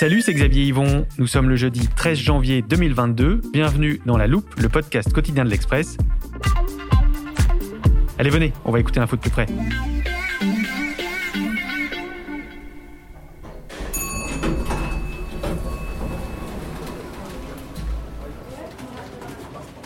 Salut, c'est Xavier Yvon. Nous sommes le jeudi 13 janvier 2022. Bienvenue dans La Loupe, le podcast quotidien de l'Express. Allez, venez, on va écouter l'info de plus près.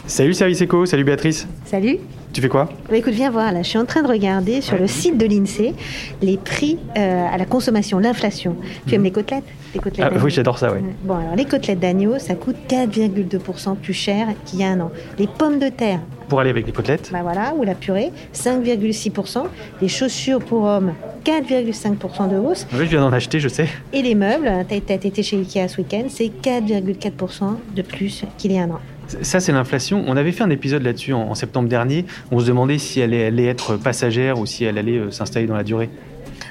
Salut Service Eco, salut Béatrice. Salut. Tu fais quoi? Bah, écoute, viens voir là. Je suis en train de regarder sur le site de l'INSEE les prix euh, à la consommation, l'inflation. Tu aimes les côtelettes? Les côtelettes Ah, d'agneau Oui, j'adore ça, ouais. Bon, alors les côtelettes d'agneau, ça coûte 4,2% plus cher qu'il y a un an. Les pommes de terre, Pour aller avec les côtelettes? Bah voilà, ou la purée, 5,6%. Les chaussures pour hommes, 4,5% de hausse. Oui, je viens d'en acheter, je sais. Et les meubles, t'as été chez Ikea ce week-end, c'est 4,4% de plus qu'il y a un an. Ça, c'est l'inflation. On avait fait un épisode là-dessus en, septembre dernier. On se demandait si elle allait, allait être passagère ou si elle allait euh, s'installer dans la durée.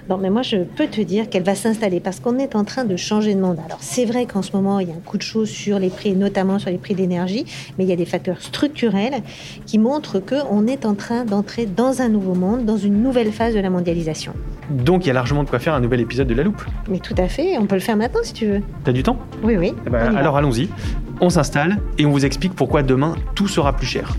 Non, mais moi, je peux te dire qu'elle va s'installer parce qu'on est en train de changer de monde. Alors, c'est vrai qu'en ce moment, il y a un coup de chaud sur les prix, notamment sur les prix d'énergie, mais il y a des facteurs structurels qui montrent qu'on est en train d'entrer dans un nouveau monde, dans une nouvelle phase de la mondialisation. Donc, il y a largement de quoi faire un nouvel épisode de La Loupe. Mais tout à fait, on peut le faire maintenant si tu veux. T'as du temps? Oui, oui. Eh ben. Alors, allons-y. On s'installe et on vous explique pourquoi demain, tout sera plus cher.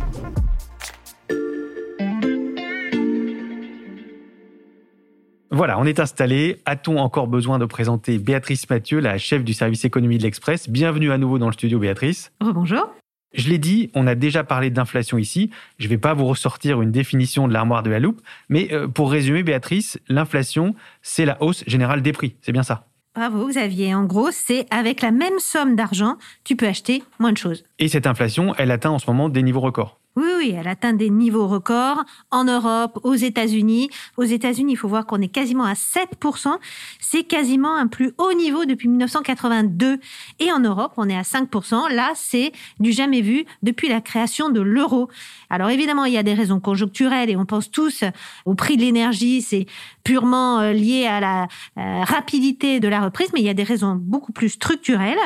Voilà, on est installé. A-t-on encore besoin de présenter Béatrice Mathieu, la chef du service économie de l'Express? Bienvenue à nouveau dans le studio, Béatrice. Rebonjour. Je l'ai dit, on a déjà parlé d'inflation ici. Je ne vais pas vous ressortir une définition de l'armoire de la loupe, mais euh, pour résumer, Béatrice, l'inflation, c'est la hausse générale des prix. C'est bien ça. Bravo Xavier. En gros, c'est avec la même somme d'argent, tu peux acheter moins de choses. Et cette inflation, elle atteint en ce moment des niveaux records. Oui, oui, elle atteint des niveaux records en Europe, aux États-Unis. Aux États-Unis, il faut voir qu'on est quasiment à 7%. C'est quasiment un plus haut niveau depuis 1982. Et en Europe, on est à 5%. Là, c'est du jamais vu depuis la création de l'euro. Alors évidemment, il y a des raisons conjoncturelles et on pense tous au prix de l'énergie. C'est purement euh, lié à la euh, rapidité de la reprise, mais il y a des raisons beaucoup plus structurelles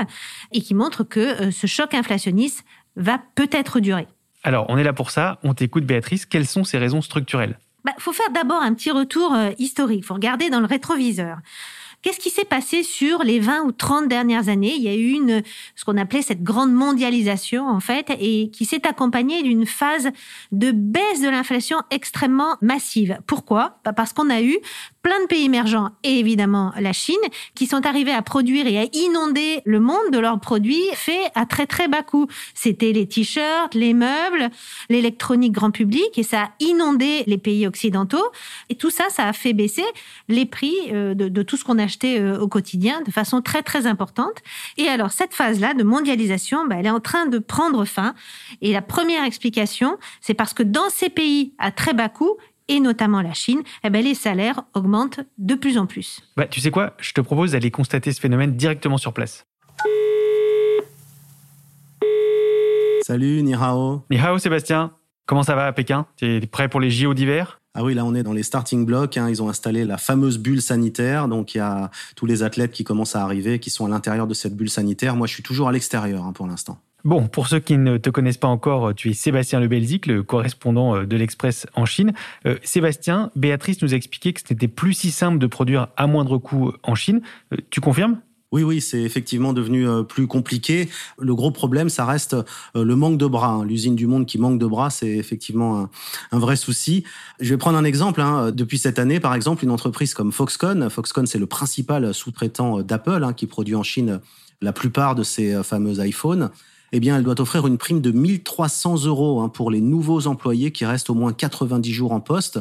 et qui montrent que euh, ce choc inflationniste va peut-être durer. Alors, on est là pour ça. On t'écoute, Béatrice. Quelles sont ces raisons structurelles? Bah, faut faire d'abord un petit retour euh, historique. faut regarder dans le rétroviseur. Qu'est-ce qui s'est passé sur les 20 ou 30 dernières années? Il y a eu une, ce qu'on appelait cette grande mondialisation, en fait, et qui s'est accompagnée d'une phase de baisse de l'inflation extrêmement massive. Pourquoi? Bah, Parce qu'on a eu plein de pays émergents, et évidemment la Chine, qui sont arrivés à produire et à inonder le monde de leurs produits faits à très très bas coût. C'était les t-shirts, les meubles, l'électronique grand public, et ça a inondé les pays occidentaux. Et tout ça, ça a fait baisser les prix euh, de, de tout ce qu'on achetait euh, au quotidien de façon très très importante. Et alors cette phase-là de mondialisation, bah, elle est en train de prendre fin. Et la première explication, c'est parce que dans ces pays à très bas coût, et notamment la Chine, eh ben, les salaires augmentent de plus en plus. bah, Tu sais quoi? Je te propose d'aller constater ce phénomène directement sur place. Salut, ni hao. Ni hao, Sébastien. Comment ça va à Pékin? Tu es prêt pour les JO d'hiver? Ah oui, là on est dans les starting blocks. hein. Ils ont installé la fameuse bulle sanitaire. Donc il y a tous les athlètes qui commencent à arriver, qui sont à l'intérieur de cette bulle sanitaire. Moi, je suis toujours à l'extérieur hein, pour l'instant. Bon, pour ceux qui ne te connaissent pas encore, tu es Sébastien Le Belzic, le correspondant euh, de l'Express en Chine. Euh, Sébastien, Béatrice nous a expliqué que ce n'était plus si simple de produire à moindre coût en Chine. Euh, tu confirmes? Oui, oui, c'est effectivement devenu euh, plus compliqué. Le gros problème, ça reste euh, le manque de bras. Hein. L'usine du monde qui manque de bras, c'est effectivement un, vrai souci. Je vais prendre un exemple. Hein. Depuis cette année, par exemple, une entreprise comme Foxconn, Foxconn, c'est le principal sous-traitant d'Apple, hein, qui produit en Chine la plupart de ces fameux iPhones. Eh bien, elle doit offrir une prime de 1300 euros pour les nouveaux employés qui restent au moins 90 jours en poste.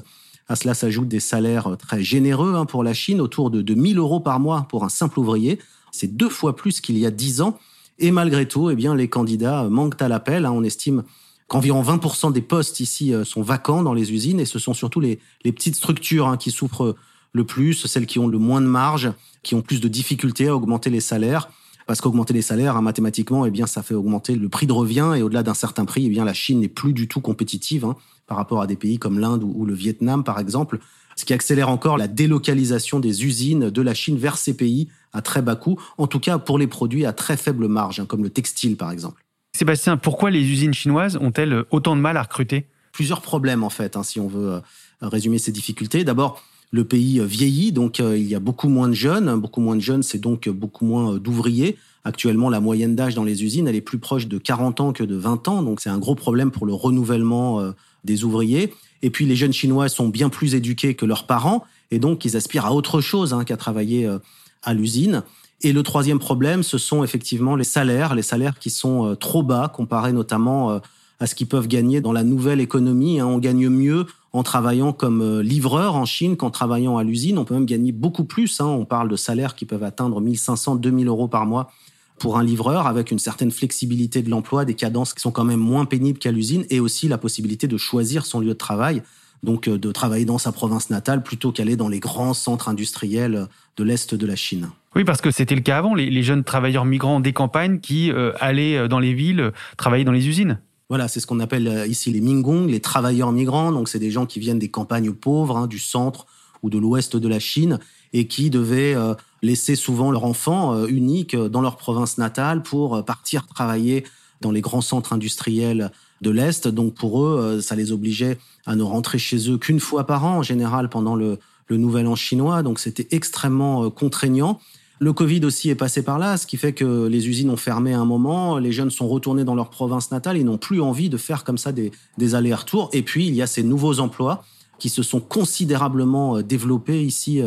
À cela s'ajoutent des salaires très généreux pour la Chine, autour de 2000 euros par mois pour un simple ouvrier. C'est deux fois plus qu'il y a dix ans. Et malgré tout, eh bien, les candidats manquent à l'appel. Hein. On estime qu'environ 20% des postes ici euh, sont vacants dans les usines et ce sont surtout les, petites structures hein, qui souffrent le plus, celles qui ont le moins de marge, qui ont plus de difficultés à augmenter les salaires. Parce qu'augmenter les salaires, hein, mathématiquement, eh bien, ça fait augmenter le prix de revient et au-delà d'un certain prix, eh bien, la Chine n'est plus du tout compétitive par rapport à des pays comme l'Inde ou, le Vietnam, par exemple ce qui accélère encore la délocalisation des usines de la Chine vers ces pays à très bas coût, en tout cas pour les produits à très faible marge, hein, comme le textile par exemple. Sébastien, pourquoi les usines chinoises ont-elles autant de mal à recruter? Plusieurs problèmes en fait, hein, si on veut euh, résumer ces difficultés. D'abord, le pays vieillit, donc euh, il y a beaucoup moins de jeunes. Beaucoup moins de jeunes, c'est donc beaucoup moins euh, d'ouvriers. Actuellement, la moyenne d'âge dans les usines, elle est plus proche de 40 ans que de 20 ans, donc c'est un gros problème pour le renouvellement des ouvriers. Et puis les jeunes Chinois sont bien plus éduqués que leurs parents, et donc ils aspirent à autre chose hein, qu'à travailler euh, à l'usine. Et le troisième problème, ce sont effectivement les salaires, les salaires qui sont euh, trop bas comparés notamment euh, à ce qu'ils peuvent gagner dans la nouvelle économie. Hein. On gagne mieux en travaillant comme livreur en Chine qu'en travaillant à l'usine. On peut même gagner beaucoup plus. Hein. On parle de salaires qui peuvent atteindre 1500, 2000 euros par mois pour un livreur avec une certaine flexibilité de l'emploi, des cadences qui sont quand même moins pénibles qu'à l'usine et aussi la possibilité de choisir son lieu de travail. Donc euh, de travailler dans sa province natale plutôt qu'aller dans les grands centres industriels de l'Est de la Chine. Oui, parce que c'était le cas avant, les, jeunes travailleurs migrants des campagnes qui euh, allaient euh, dans les villes travailler dans les usines. Voilà, c'est ce qu'on appelle ici les Mingong, les travailleurs migrants. Donc, c'est des gens qui viennent des campagnes pauvres, hein, du centre ou de l'ouest de la Chine, et qui devaient laisser souvent leur enfant euh, unique euh, dans leur province natale pour euh, partir travailler dans les grands centres industriels de l'Est. Donc pour eux, ça les obligeait à ne rentrer chez eux qu'une fois par an, en général pendant le, Nouvel An chinois. Donc c'était extrêmement contraignant. Le Covid aussi est passé par là, ce qui fait que les usines ont fermé à un moment, les jeunes sont retournés dans leur province natale, ils n'ont plus envie de faire comme ça des allers-retours. Et puis, il y a ces nouveaux emplois qui se sont considérablement développés ici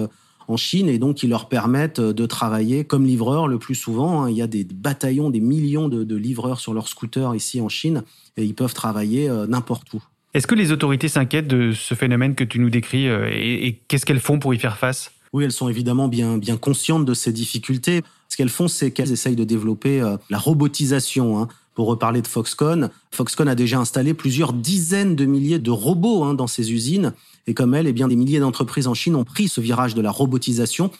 en Chine et donc qui leur permettent euh, de travailler comme livreurs le plus souvent. Hein. Il y a des bataillons, des millions de, livreurs sur leurs scooters ici en Chine et ils peuvent travailler euh, n'importe où. Est-ce que les autorités s'inquiètent de ce phénomène que tu nous décris euh, et, qu'est-ce qu'elles font pour y faire face? Oui, elles sont évidemment bien, bien conscientes de ces difficultés. Ce qu'elles font, c'est qu'elles essayent de développer la robotisation. Hein. Pour reparler de Foxconn, Foxconn a déjà installé plusieurs dizaines de milliers de robots hein, dans ses usines et comme elle, eh bien, des milliers d'entreprises en Chine ont pris ce virage de la robotisation.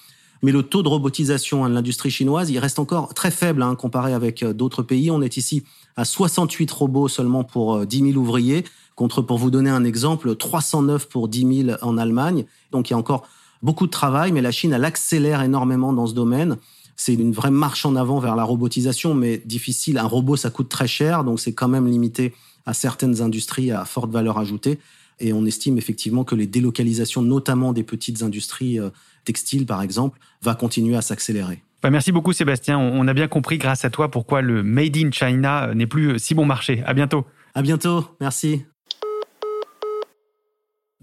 Mais le taux de robotisation hein, de l'industrie chinoise, il reste encore très faible hein, comparé avec euh, d'autres pays. On est ici à 68 robots seulement pour 10 euh, 000 ouvriers, contre, pour vous donner un exemple, 309 pour 10 000 en Allemagne. Donc il y a encore beaucoup de travail, mais la Chine, elle accélère énormément dans ce domaine. C'est une vraie marche en avant vers la robotisation, mais difficile. Un robot, ça coûte très cher, donc c'est quand même limité à certaines industries à forte valeur ajoutée. Et on estime effectivement que les délocalisations, notamment des petites industries euh, textiles par exemple, va continuer à s'accélérer. Bah, merci beaucoup Sébastien. On a bien compris grâce à toi pourquoi le Made in China euh, n'est plus euh, si bon marché. À bientôt. À bientôt. Merci.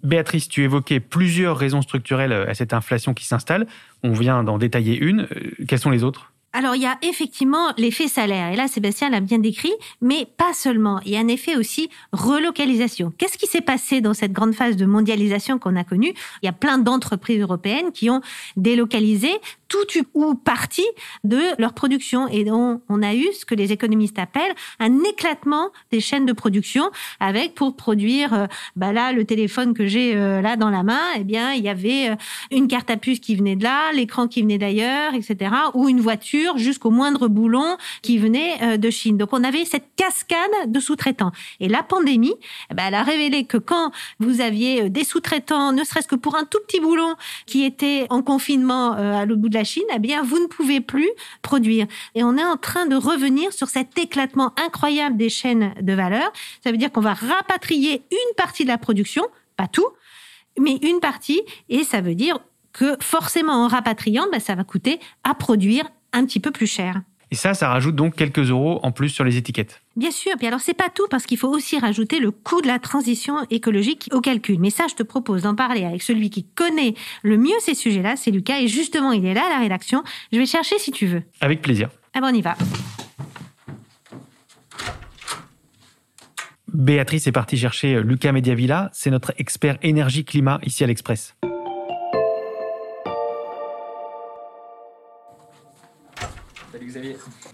Béatrice, tu évoquais plusieurs raisons structurelles à cette inflation qui s'installe. On vient d'en détailler une. Quelles sont les autres? Alors, il y a effectivement l'effet salaire. Et là, Sébastien l'a bien décrit, mais pas seulement. Il y a un effet aussi relocalisation. Qu'est-ce qui s'est passé dans cette grande phase de mondialisation qu'on a connue? Il y a plein d'entreprises européennes qui ont délocalisé tout ou partie de leur production. Et donc, on a eu ce que les économistes appellent un éclatement des chaînes de production avec pour produire, euh, bah là, le téléphone que j'ai euh, là dans la main, eh bien, il y avait euh, une carte à puce qui venait de là, l'écran qui venait d'ailleurs, etc. ou une voiture jusqu'au moindre boulon qui venait de Chine. Donc, on avait cette cascade de sous-traitants. Et la pandémie, eh ben, elle a révélé que quand vous aviez des sous-traitants, ne serait-ce que pour un tout petit boulon qui était en confinement à l'autre bout de la Chine, eh bien, vous ne pouvez plus produire. Et on est en train de revenir sur cet éclatement incroyable des chaînes de valeur. Ça veut dire qu'on va rapatrier une partie de la production, pas tout, mais une partie, et ça veut dire que forcément en rapatriant, ben, ça va coûter à produire un petit peu plus cher. Et ça, ça rajoute donc quelques euros en plus sur les étiquettes. Bien sûr, puis alors c'est pas tout parce qu'il faut aussi rajouter le coût de la transition écologique au calcul. Mais ça, je te propose d'en parler avec celui qui connaît le mieux ces sujets-là, c'est Lucas, et justement, il est là à la rédaction. Je vais chercher si tu veux. Avec plaisir. Ah bon, on y va. Béatrice est partie chercher Lucas Mediavilla, c'est notre expert énergie-climat ici à l'Express.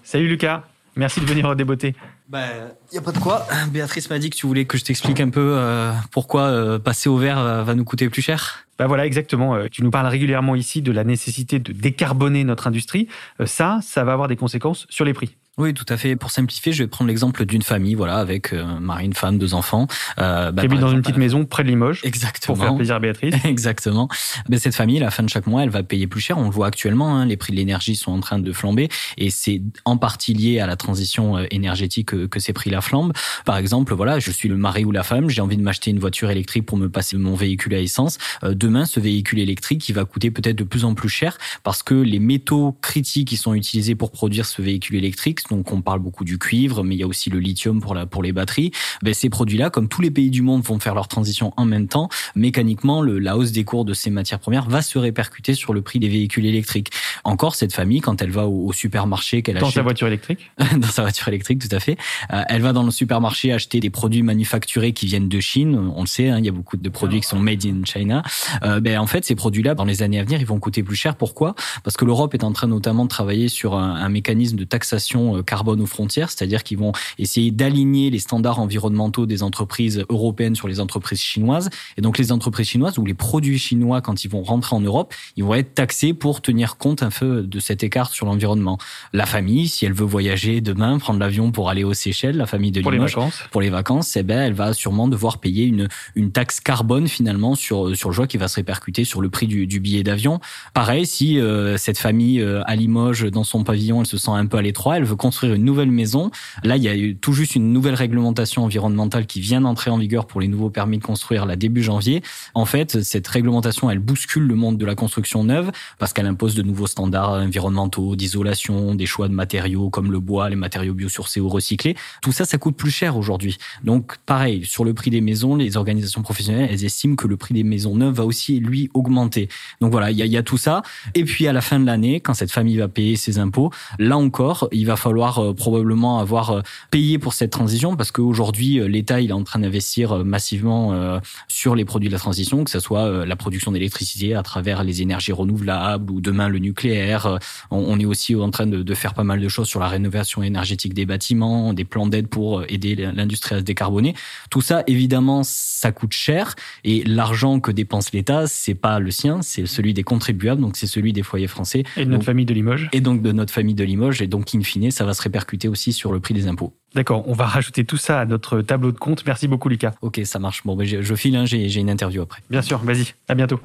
Salut Lucas, merci de venir déboter. Bah, y a pas de quoi. Béatrice m'a dit que tu voulais que je t'explique un peu euh, pourquoi euh, passer au vert euh, va nous coûter plus cher. Bah voilà, exactement. Tu nous parles régulièrement ici de la nécessité de décarboner notre industrie. Ça, ça va avoir des conséquences sur les prix. Oui, tout à fait. Pour simplifier, je vais prendre l'exemple d'une famille, voilà, avec euh, mari, une femme, deux enfants. Euh, bah, qui habite dans une petite maison près de Limoges. Exactement. Pour faire plaisir à Béatrice. Exactement. Mais cette famille, à la fin de chaque mois, elle va payer plus cher. On le voit actuellement, hein, les prix de l'énergie sont en train de flamber, et c'est en partie lié à la transition euh, énergétique que, que ces prix-là flambent. Par exemple, voilà, je suis le mari ou la femme, j'ai envie de m'acheter une voiture électrique pour me passer mon véhicule à essence. Euh, demain, ce véhicule électrique, il va coûter peut-être de plus en plus cher parce que les métaux critiques qui sont utilisés pour produire ce véhicule électrique, donc on parle beaucoup du cuivre, mais il y a aussi le lithium pour, la, pour les batteries. Ben, ces produits-là, comme tous les pays du monde vont faire leur transition en même temps, mécaniquement, le, la hausse des cours de ces matières premières va se répercuter sur le prix des véhicules électriques. Encore, cette famille, quand elle va au, supermarché, qu'elle achète... Dans sa voiture électrique? Dans sa voiture électrique, tout à fait. Euh, elle va dans le supermarché acheter des produits manufacturés qui viennent de Chine. On le sait, hein, il y a beaucoup de produits qui sont made in China. Euh, ben, en fait, ces produits-là, dans les années à venir, ils vont coûter plus cher. Pourquoi? Parce que l'Europe est en train notamment de travailler sur un, un mécanisme de taxation euh, carbone aux frontières c'est-à-dire qu'ils vont essayer d'aligner les standards environnementaux des entreprises européennes sur les entreprises chinoises. Et donc les entreprises chinoises ou les produits chinois, quand ils vont rentrer en Europe, ils vont être taxés pour tenir compte un peu de cet écart sur l'environnement. La famille, si elle veut voyager demain, prendre l'avion pour aller aux Seychelles, la famille de pour Limoges, les vacances. pour les vacances, eh ben, elle va sûrement devoir payer une, une taxe carbone finalement sur, sur le joie qui va se répercuter sur le prix du, du billet d'avion. Pareil, si euh, cette famille euh, à Limoges, dans son pavillon, elle se sent un peu à l'étroit, elle veut construire une nouvelle maison, Là, il y a eu tout juste une nouvelle réglementation environnementale qui vient d'entrer en vigueur pour les nouveaux permis de construire là début janvier. En fait, cette réglementation, elle bouscule le monde de la construction neuve parce qu'elle impose de nouveaux standards environnementaux, d'isolation, des choix de matériaux comme le bois, les matériaux biosourcés ou recyclés. Tout ça, ça coûte plus cher aujourd'hui. Donc, pareil, sur le prix des maisons, les organisations professionnelles, elles estiment que le prix des maisons neuves va aussi, lui, augmenter. Donc voilà, il y y a tout ça. Et puis, à la fin de l'année, quand cette famille va payer ses impôts, là encore, il va falloir euh, probablement avoir euh, payé pour cette transition parce qu'aujourd'hui, euh, l'État il est en train d'investir massivement sur les produits de la transition, que ce soit la production d'électricité à travers les énergies renouvelables ou demain le nucléaire. On est aussi en train de faire pas mal de choses sur la rénovation énergétique des bâtiments, des plans d'aide pour aider l'industrie à se décarboner. Tout ça, évidemment, ça coûte cher et l'argent que dépense l'État, c'est pas le sien, c'est celui des contribuables, donc c'est celui des foyers français. Et de notre famille de Limoges. Et donc de notre famille de Limoges. Et donc, in fine, ça va se répercuter aussi sur le prix des impôts. D'accord, on va rajouter tout ça à notre tableau de compte. Merci beaucoup, Lucas. Ok, ça marche. Bon, ben, je, file, hein, j'ai une interview après. Bien sûr, vas-y, à bientôt.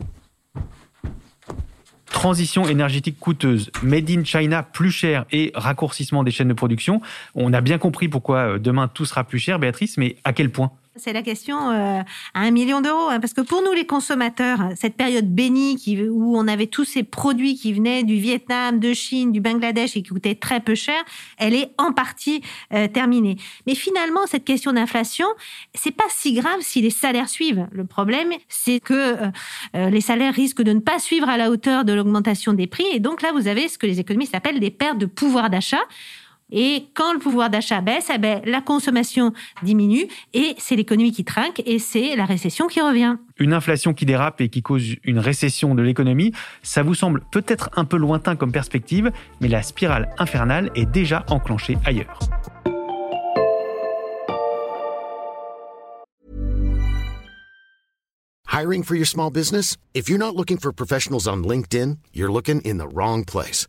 Transition énergétique coûteuse, made in China plus cher et raccourcissement des chaînes de production. On a bien compris pourquoi euh, demain tout sera plus cher, Béatrice, mais à quel point? C'est la question euh, à un million d'euros. Hein, parce que pour nous, les consommateurs, cette période bénie où on avait tous ces produits qui venaient du Vietnam, de Chine, du Bangladesh et qui coûtaient très peu cher, elle est en partie euh, terminée. Mais finalement, cette question d'inflation, c'est pas si grave si les salaires suivent. Le problème, c'est que euh, les salaires risquent de ne pas suivre à la hauteur de l'augmentation des prix. Et donc là, vous avez ce que les économistes appellent des pertes de pouvoir d'achat. Et quand le pouvoir d'achat baisse, eh ben, la consommation diminue et c'est l'économie qui trinque et c'est la récession qui revient. Une inflation qui dérape et qui cause une récession de l'économie, ça vous semble peut-être un peu lointain comme perspective, mais la spirale infernale est déjà enclenchée ailleurs. Hiring for your small business? If you're not looking for professionals on LinkedIn, you're looking in the wrong place.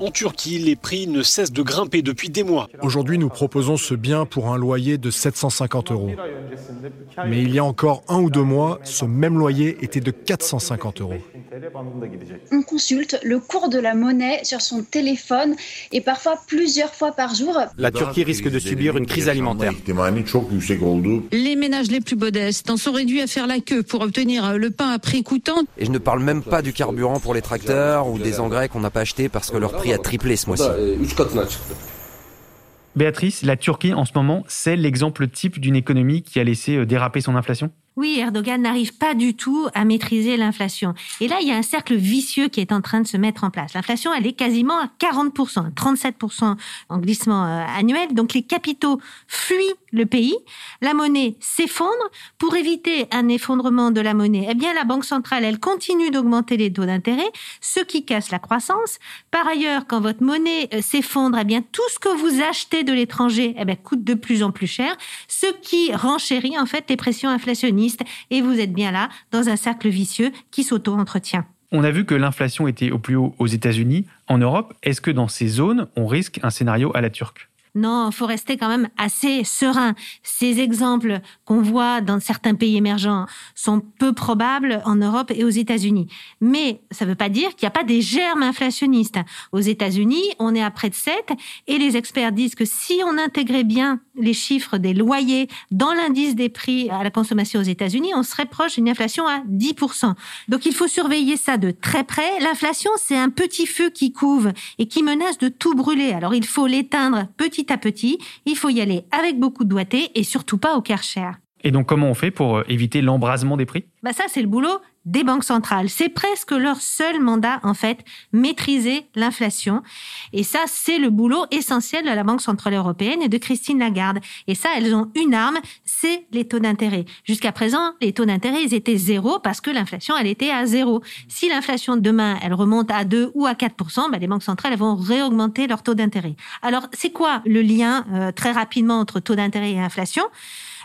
En Turquie, les prix ne cessent de grimper depuis des mois. Aujourd'hui, nous proposons ce bien pour un loyer de 750 euros. Mais il y a encore un ou deux mois, ce même loyer était de 450 euros. On consulte le cours de la monnaie sur son téléphone et parfois plusieurs fois par jour. La Turquie risque de subir une crise alimentaire. Les ménages les plus modestes en sont réduits à faire la queue pour obtenir le pain à prix coûtant. Et je ne parle même pas du carburant pour les tracteurs ou des engrais qu'on n'a pas achetés parce que leur prix a triplé ce mois-ci. Béatrice, la Turquie en ce moment, c'est l'exemple type d'une économie qui a laissé euh, déraper son inflation? Oui, Erdogan n'arrive pas du tout à maîtriser l'inflation. Et là, il y a un cercle vicieux qui est en train de se mettre en place. L'inflation, elle est quasiment à 40%, 37% en glissement euh, annuel. Donc les capitaux fuient le pays, la monnaie s'effondre. Pour éviter un effondrement de la monnaie, eh bien la Banque centrale, elle continue d'augmenter les taux d'intérêt, ce qui casse la croissance. Par ailleurs, quand votre monnaie euh, s'effondre, eh bien tout ce que vous achetez de l'étranger eh bien, coûte de plus en plus cher, ce qui renchérit en fait les pressions inflationnistes et vous êtes bien là dans un cercle vicieux qui s'auto-entretient. On a vu que l'inflation était au plus haut aux États-Unis. En Europe, est-ce que dans ces zones, on risque un scénario à la turque? Non, faut rester quand même assez serein. Ces exemples qu'on voit dans certains pays émergents sont peu probables en Europe et aux États-Unis. Mais ça ne veut pas dire qu'il n'y a pas des germes inflationnistes. Aux États-Unis, on est à près de 7 et les experts disent que si on intégrait bien les chiffres des loyers dans l'indice des prix à la consommation aux États-Unis, on serait proche d'une inflation à 10%. Donc il faut surveiller ça de très près. L'inflation, c'est un petit feu qui couve et qui menace de tout brûler. Alors il faut l'éteindre petit à petit. Il faut y aller avec beaucoup de doigté et surtout pas au Karcher. Et donc, comment on fait pour euh, éviter l'embrasement des prix? Bah Ça, c'est le boulot des banques centrales. C'est presque leur seul mandat, en fait, maîtriser l'inflation. Et ça, c'est le boulot essentiel de la Banque centrale européenne et de Christine Lagarde. Et ça, elles ont une arme, c'est les taux d'intérêt. Jusqu'à présent, les taux d'intérêt, ils étaient zéro parce que l'inflation, elle était à zéro. Si l'inflation demain, elle remonte à 2 ou à 4% bah, les banques centrales, vont réaugmenter leur taux d'intérêt. Alors, c'est quoi le lien euh, très rapidement entre taux d'intérêt et inflation?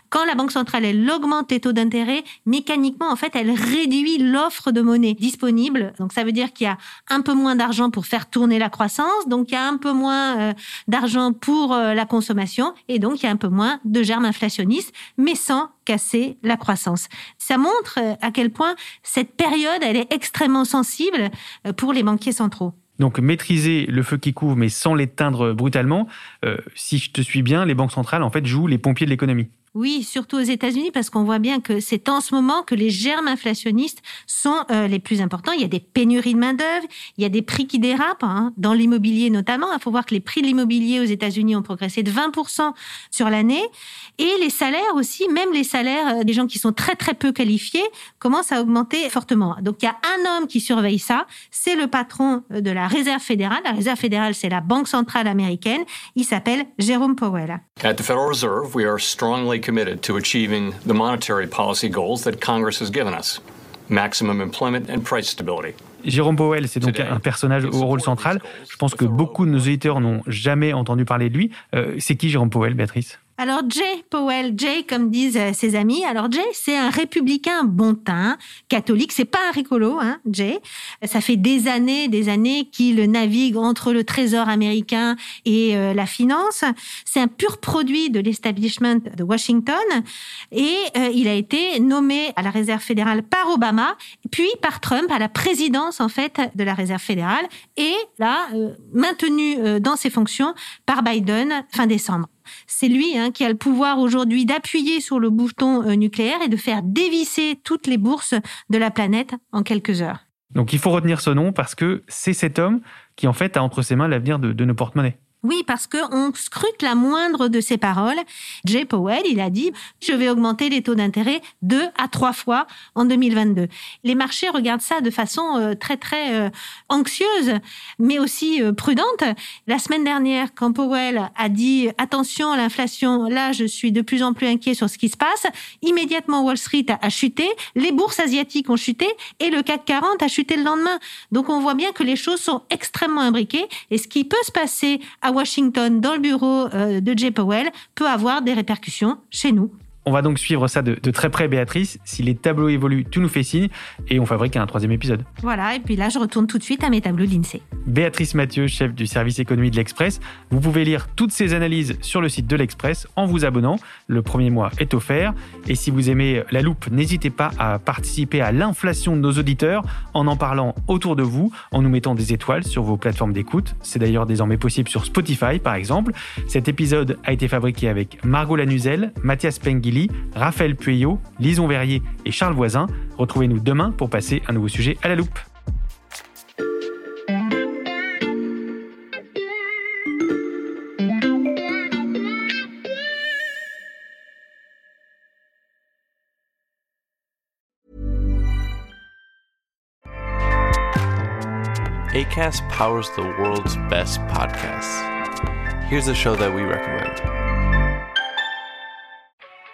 Quand la Banque centrale, elle augmente les taux d'intérêt, mécaniquement, en fait, elle réduit l'offre de monnaie disponible. Donc, ça veut dire qu'il y a un peu moins d'argent pour faire tourner la croissance. Donc, il y a un peu moins euh, d'argent pour euh, la consommation. Et donc, il y a un peu moins de germes inflationnistes, mais sans casser la croissance. Ça montre euh, à quel point cette période, elle est extrêmement sensible pour les banquiers centraux. Donc maîtriser le feu qui couvre mais sans l'éteindre brutalement, si je te suis bien, les banques centrales en fait jouent les pompiers de l'économie. Oui, surtout aux États-Unis, parce qu'on voit bien que c'est en ce moment que les germes inflationnistes sont euh, les plus importants. Il y a des pénuries de main-d'œuvre, il y a des prix qui dérapent, hein, dans l'immobilier notamment. Il faut voir que les prix de l'immobilier aux États-Unis ont progressé de 20% sur l'année. Et les salaires aussi, même les salaires euh, des gens qui sont très très peu qualifiés, commencent à augmenter fortement. Donc il y a un homme qui surveille ça, c'est le patron euh, de la Réserve fédérale. La Réserve fédérale, c'est la Banque centrale américaine. Il s'appelle Jérôme Powell. At the Federal Reserve, we are strongly committed to achieving the monetary policy goals that Congress has given us maximum employment and price stability. Jérôme Powell, c'est donc un personnage au rôle central. Je pense que beaucoup de nos auditeurs n'ont jamais entendu parler de lui. Euh, c'est qui Jérôme Powell, Béatrice? Alors Jay Powell, Jay comme disent euh, ses amis. Alors Jay, c'est un républicain bon teint, catholique. C'est pas un rigolo, hein, Jay. Ça fait des années, des années qu'il navigue entre le Trésor américain et euh, la finance. C'est un pur produit de l'establishment de Washington et euh, il a été nommé à la Réserve fédérale par Obama, puis par Trump à la présidence en fait de la Réserve fédérale et là maintenu dans ses fonctions par Biden fin décembre. C'est lui hein, qui a le pouvoir aujourd'hui d'appuyer sur le bouton euh, nucléaire et de faire dévisser toutes les bourses de la planète en quelques heures. Donc il faut retenir ce nom parce que c'est cet homme qui en fait a entre ses mains l'avenir de, de nos porte-monnaies. Oui, parce qu'on scrute la moindre de ses paroles. Jay Powell, il a dit, je vais augmenter les taux d'intérêt deux à trois fois en 2022. Les marchés regardent ça de façon euh, très, très euh, anxieuse, mais aussi euh, prudente. La semaine dernière, quand Powell a dit, attention à l'inflation, là, je suis de plus en plus inquiet sur ce qui se passe, immédiatement Wall Street a chuté, les bourses asiatiques ont chuté et le CAC 40 a chuté le lendemain. Donc on voit bien que les choses sont extrêmement imbriquées et ce qui peut se passer Washington, dans le bureau euh, de Jay Powell, peut avoir des répercussions chez nous. On va donc suivre ça de, de très près, Béatrice. Si les tableaux évoluent, tu nous fais signe et on fabrique un troisième épisode. Voilà, et puis là, je retourne tout de suite à mes tableaux d'INSEE. Béatrice Mathieu, chef du service économie de l'Express. Vous pouvez lire toutes ces analyses sur le site de l'Express en vous abonnant. Le premier mois est offert. Et si vous aimez la loupe, n'hésitez pas à participer à l'inflation de nos auditeurs en en parlant autour de vous, en nous mettant des étoiles sur vos plateformes d'écoute. C'est d'ailleurs désormais possible sur Spotify, par exemple. Cet épisode a été fabriqué avec Margot Lanuzel, Mathias Pengili, Raphaël Pueyo, Lison Verrier et Charles Voisin. Retrouvez-nous demain pour passer un nouveau sujet à la loupe. ACAST powers the world's best podcasts. Here's a show that we recommend.